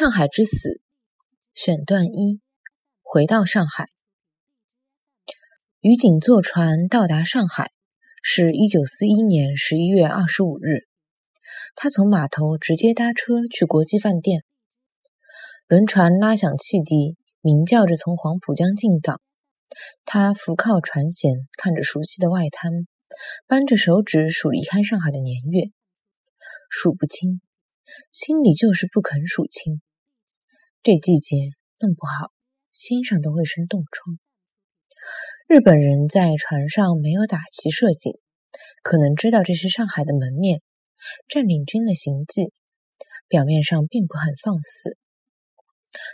上海之死选段一：回到上海。于景坐船到达上海，是一九四一年十一月二十五日。他从码头直接搭车去国际饭店。轮船拉响汽笛，鸣叫着从黄浦江进港。他伏靠船舷，看着熟悉的外滩，扳着手指数离开上海的年月，数不清。心里就是不肯数清。这季节弄不好，心上都会生冻疮。日本人在船上没有打旗射警，可能知道这是上海的门面，占领军的行迹，表面上并不很放肆。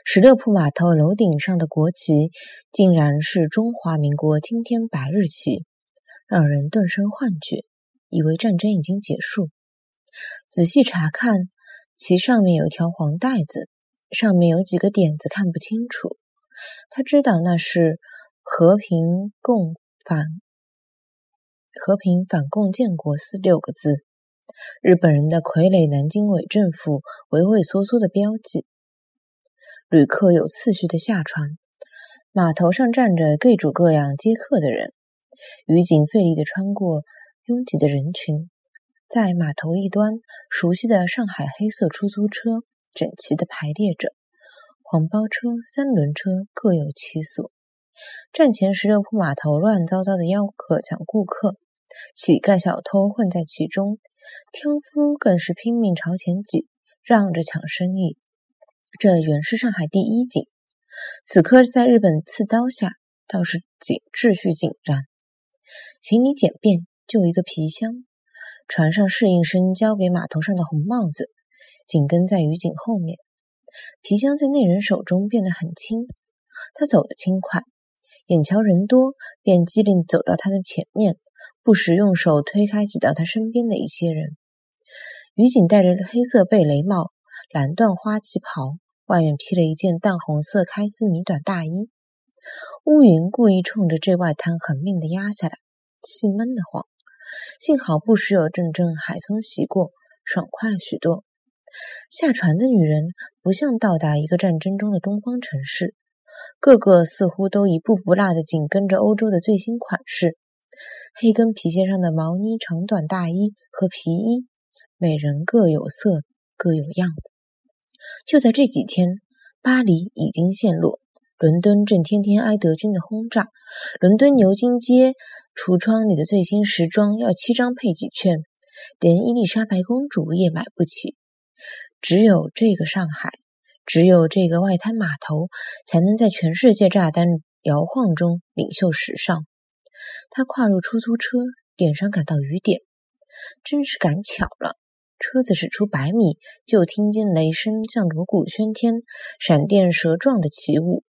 十六铺码头楼顶上的国旗，竟然是中华民国青天白日旗，让人顿生幻觉，以为战争已经结束。仔细查看。其上面有一条黄带子，上面有几个点子看不清楚。他知道那是“和平共反和平反共建国”四六个字，日本人的傀儡南京伪政府畏畏缩缩的标记。旅客有次序的下船，码头上站着各种各样接客的人，渔警费力地穿过拥挤的人群。在码头一端，熟悉的上海黑色出租车整齐地排列着，黄包车、三轮车各有其所。站前十六铺码头乱糟糟的吆喝抢顾客，乞丐小偷混在其中，挑夫更是拼命朝前挤，让着抢生意。这原是上海第一景，此刻在日本刺刀下，倒是紧秩序井然。行李简便，就一个皮箱。船上侍应生交给码头上的红帽子，紧跟在于景后面。皮箱在那人手中变得很轻，他走得轻快，眼瞧人多，便机灵走到他的前面，不时用手推开挤到他身边的一些人。于景戴着黑色贝雷帽、蓝缎花旗袍，外面披了一件淡红色开司米短大衣。乌云故意冲着这外滩狠命地压下来，气闷得慌。幸好不时有阵阵海风袭过，爽快了许多。下船的女人不像到达一个战争中的东方城市，个个似乎都一步不落地紧跟着欧洲的最新款式：黑跟皮鞋上的毛呢长短大衣和皮衣，每人各有色，各有样。就在这几天，巴黎已经陷落。伦敦正天天挨德军的轰炸，伦敦牛津街橱窗里的最新时装要七张配几券，连伊丽莎白公主也买不起。只有这个上海，只有这个外滩码头，才能在全世界炸弹摇晃中领袖时尚。他跨入出租车，脸上感到雨点，真是赶巧了。车子驶出百米，就听见雷声像锣鼓喧天，闪电蛇状的起舞。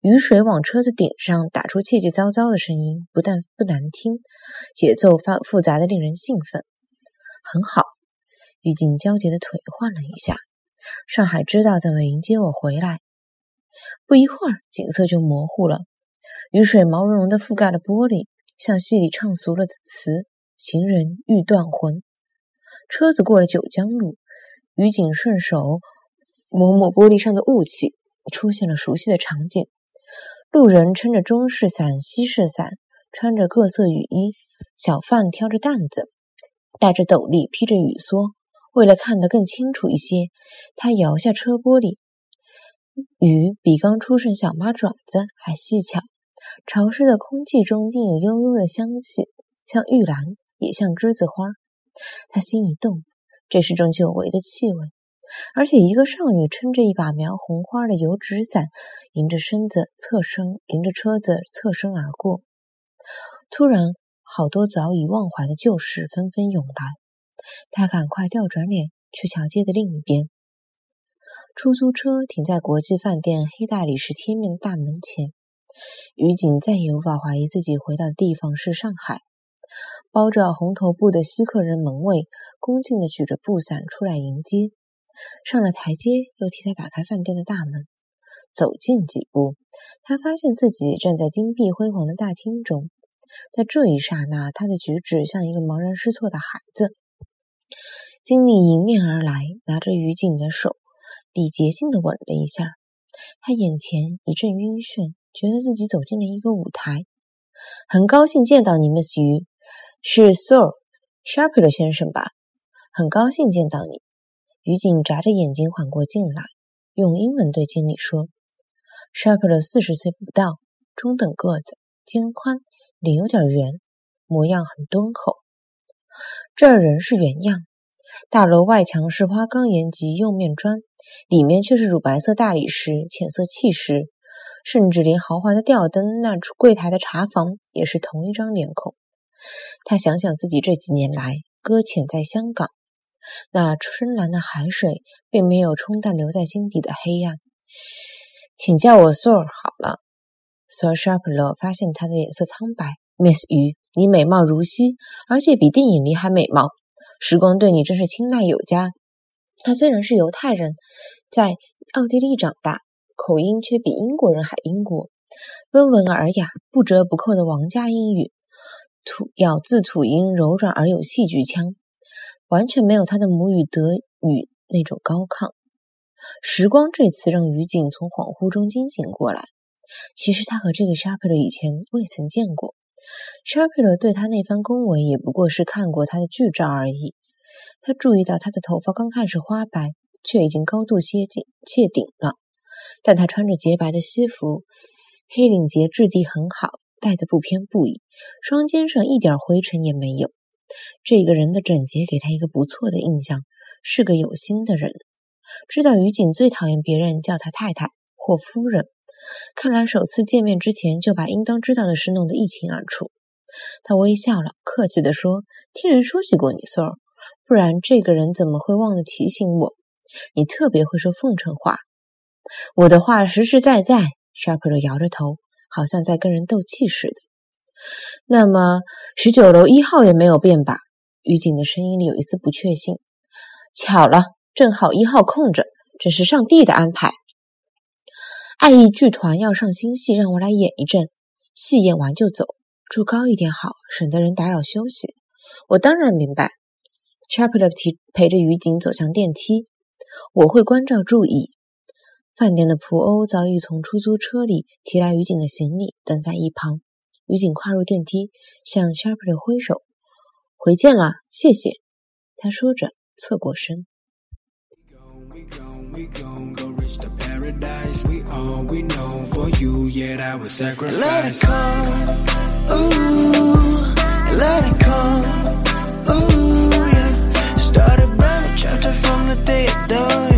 雨水往车子顶上打出切切糟糟的声音，不但不难听，节奏发复杂的令人兴奋。很好，于景交叠的腿换了一下。上海知道怎么迎接我回来。不一会儿，景色就模糊了，雨水毛茸茸的覆盖了玻璃，像戏里唱俗了的词：“行人欲断魂。”车子过了九江路，雨景顺手抹抹玻璃上的雾气。出现了熟悉的场景：路人撑着中式伞、西式伞，穿着各色雨衣；小贩挑着担子，戴着斗笠，披着雨蓑。为了看得更清楚一些，他摇下车玻璃，雨比刚出生小马爪子还细巧。潮湿的空气中竟有悠悠的香气，像玉兰，也像栀子花。他心一动，这是种久违的气味。而且，一个少女撑着一把描红花的油纸伞，迎着身子侧身，迎着车子侧身而过。突然，好多早已忘怀的旧事纷纷涌来。他赶快调转脸去桥街的另一边。出租车停在国际饭店黑大理石贴面的大门前。于景再也无法怀疑自己回到的地方是上海。包着红头布的西客人门卫恭敬地举着布伞出来迎接。上了台阶，又替他打开饭店的大门。走近几步，他发现自己站在金碧辉煌的大厅中。在这一刹那，他的举止像一个茫然失措的孩子。经理迎面而来，拿着于景的手，礼节性的吻了一下。他眼前一阵晕眩，觉得自己走进了一个舞台。很高兴见到你，Miss 鱼，是 Sir Sharper 先生吧？很高兴见到你。于景眨着眼睛缓过劲来，用英文对经理说：“Sharper 四十岁不到，中等个子，肩宽，脸有点圆，模样很敦厚。这儿仍是原样。大楼外墙是花岗岩及釉面砖，里面却是乳白色大理石、浅色砌石，甚至连豪华的吊灯、那处柜台的茶房也是同一张脸孔。他想想自己这几年来搁浅在香港。”那深蓝的海水并没有冲淡留在心底的黑暗。请叫我 Sir 好了。Sir Sharper 发现他的脸色苍白。Miss 鱼，你美貌如昔，而且比电影里还美貌。时光对你真是青睐有加。他虽然是犹太人，在奥地利长大，口音却比英国人还英国，温文尔雅、不折不扣的王家英语，吐咬字吐音柔软而有戏剧腔。完全没有他的母语德语那种高亢。时光这次让于景从恍惚中惊醒过来。其实他和这个 Sharper 以前未曾见过，Sharper 对他那番恭维也不过是看过他的剧照而已。他注意到他的头发刚开始花白，却已经高度接近谢顶了。但他穿着洁白的西服，黑领结质地很好，戴得不偏不倚，双肩上一点灰尘也没有。这个人的整洁给他一个不错的印象，是个有心的人。知道于景最讨厌别人叫他太太或夫人，看来首次见面之前就把应当知道的事弄得一清二楚。他微笑了，客气地说：“听人说起过你，Sir，不然这个人怎么会忘了提醒我？你特别会说奉承话。我的话实实在在。” Sharper 摇着头，好像在跟人斗气似的。那么十九楼一号也没有变吧？于景的声音里有一丝不确信。巧了，正好一号空着，这是上帝的安排。爱意剧团要上新戏，让我来演一阵，戏演完就走，住高一点好，省得人打扰休息。我当然明白。Sharper 提陪着于景走向电梯，我会关照注意。饭店的仆欧早已从出租车里提来于景的行李，等在一旁。于景跨入电梯，向 Sharper 挥手：“回见了，谢谢。”他说着，侧过身。sacrifice. We all we know for you, yet I would sacrifice. Let it come, ooh, let it come, ooh, yeah. Started brand new chapter from the day I thought.